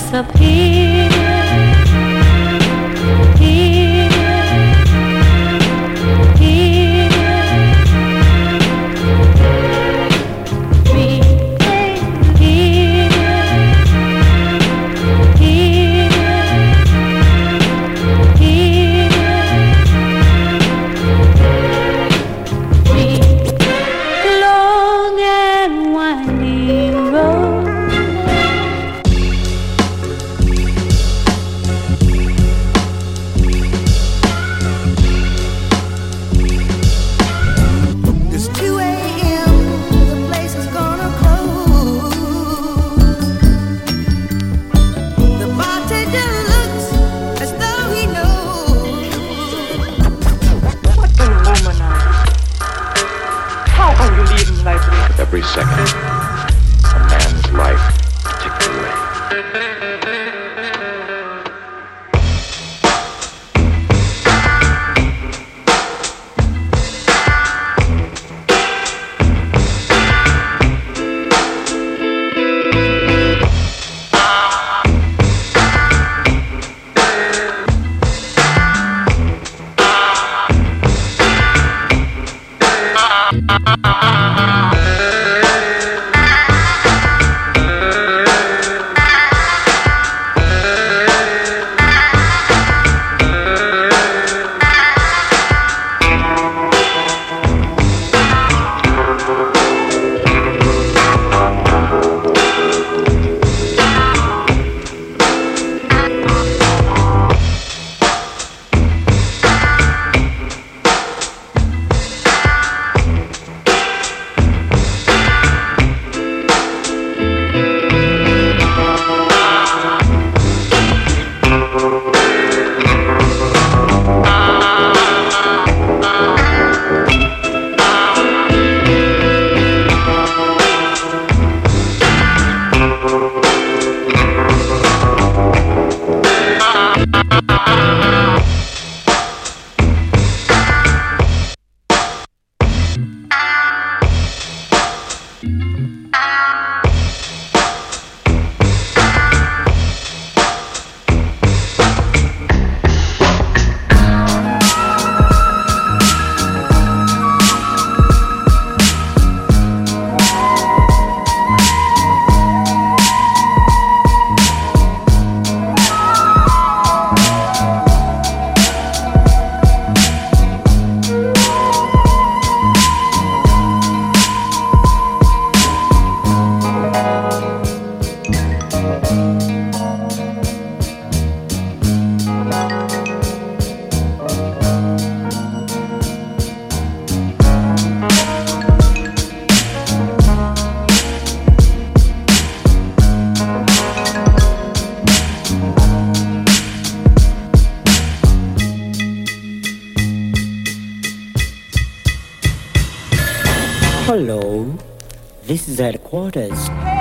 disappear This is headquarters. Hey!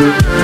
Thank